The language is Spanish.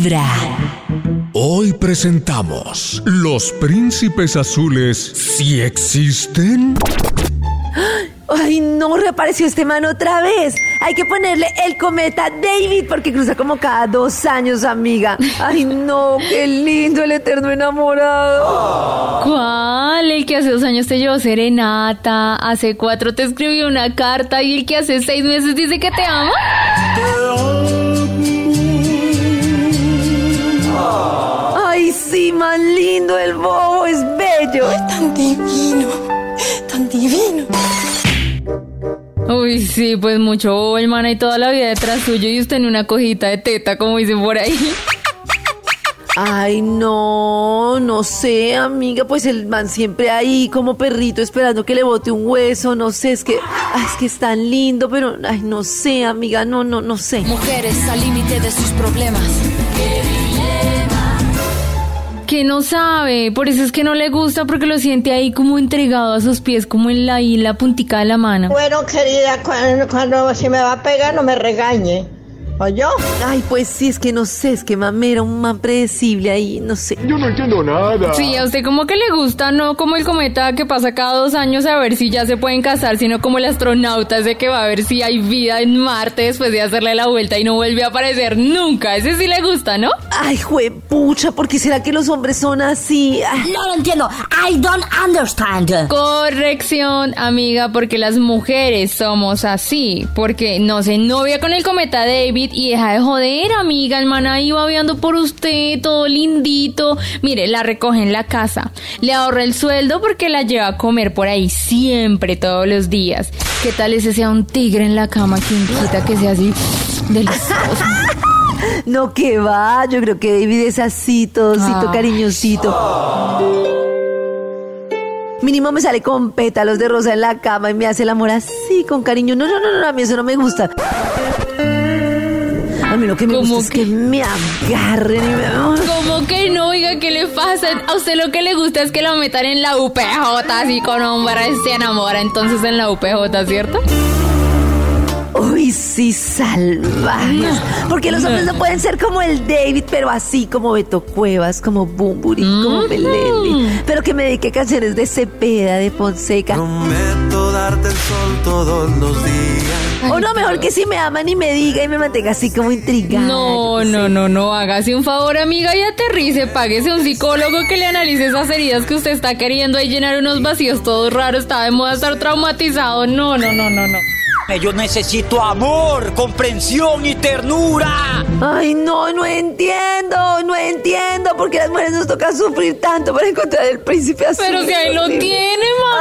Vibra. Hoy presentamos Los príncipes azules si existen. Ay, no, reapareció este man otra vez. Hay que ponerle el cometa David porque cruza como cada dos años, amiga. Ay, no, qué lindo el eterno enamorado. ¿Cuál? El que hace dos años te llevó serenata, hace cuatro te escribió una carta y el que hace seis meses dice que te ama. Más lindo el bobo, es bello. Tan divino, tan divino. Uy, sí, pues mucho bobo el man y toda la vida detrás suyo y usted en una cojita de teta, como dicen por ahí. Ay, no, no sé, amiga, pues el man siempre ahí como perrito esperando que le bote un hueso, no sé, es que, ay, es que es tan lindo, pero, ay, no sé, amiga, no, no, no sé. Mujeres al límite de sus problemas. Que no sabe, por eso es que no le gusta porque lo siente ahí como entregado a sus pies, como en la isla puntica de la mano. Bueno, querida, cuando, cuando si me va a pegar no me regañe. ¿O yo? Ay, pues sí, es que no sé, es que mamera, un man predecible ahí, no sé. Yo no entiendo nada. Sí, a usted como que le gusta, no como el cometa que pasa cada dos años a ver si ya se pueden casar, sino como el astronauta ese que va a ver si hay vida en Marte después de hacerle la vuelta y no vuelve a aparecer nunca. Ese sí le gusta, ¿no? Ay, juepucha, ¿por qué será que los hombres son así? Ay, No lo entiendo. I don't understand. Corrección, amiga, porque las mujeres somos así. Porque no se novia con el cometa David y deja de joder, amiga. El man ahí va viendo por usted, todo lindito. Mire, la recoge en la casa. Le ahorra el sueldo porque la lleva a comer por ahí siempre, todos los días. ¿Qué tal ese sea un tigre en la cama? ¿Quién quita que sea así delicioso? no, que va, yo creo que David es así, todocito, Ah. cariñosito. Mínimo me sale con pétalos de rosa en la cama y me hace el amor así, con cariño. No, no, no, no, a mí eso no me gusta. A mí lo que me ¿Cómo gusta es que? que me agarren y me... ¿Cómo que no? Oiga, ¿qué le pasa? A usted lo que le gusta es que lo metan en la UPJ, así con hombres se enamora entonces en la UPJ, ¿cierto? Uy, sí, salvajes. Porque los hombres no pueden ser como el David, pero así como Beto Cuevas, como Bumburi, como Melendi. Pero que me dedique canciones de Cepeda, de Fonseca. Prometo darte el sol todos los días. O no, mejor que si me aman y me diga y me mantenga así como intrigada. No, no, no, no, hágase un favor, amiga, y aterrice, páguese un psicólogo que le analice esas heridas que usted está queriendo ahí llenar unos vacíos todos raros, está de moda estar traumatizado. No, no, no, no, no. Yo necesito amor, comprensión y ternura. Ay, no, no entiendo, no entiendo por qué las mujeres nos toca sufrir tanto para encontrar el príncipe azul. Pero si ahí lo tiene, Ay,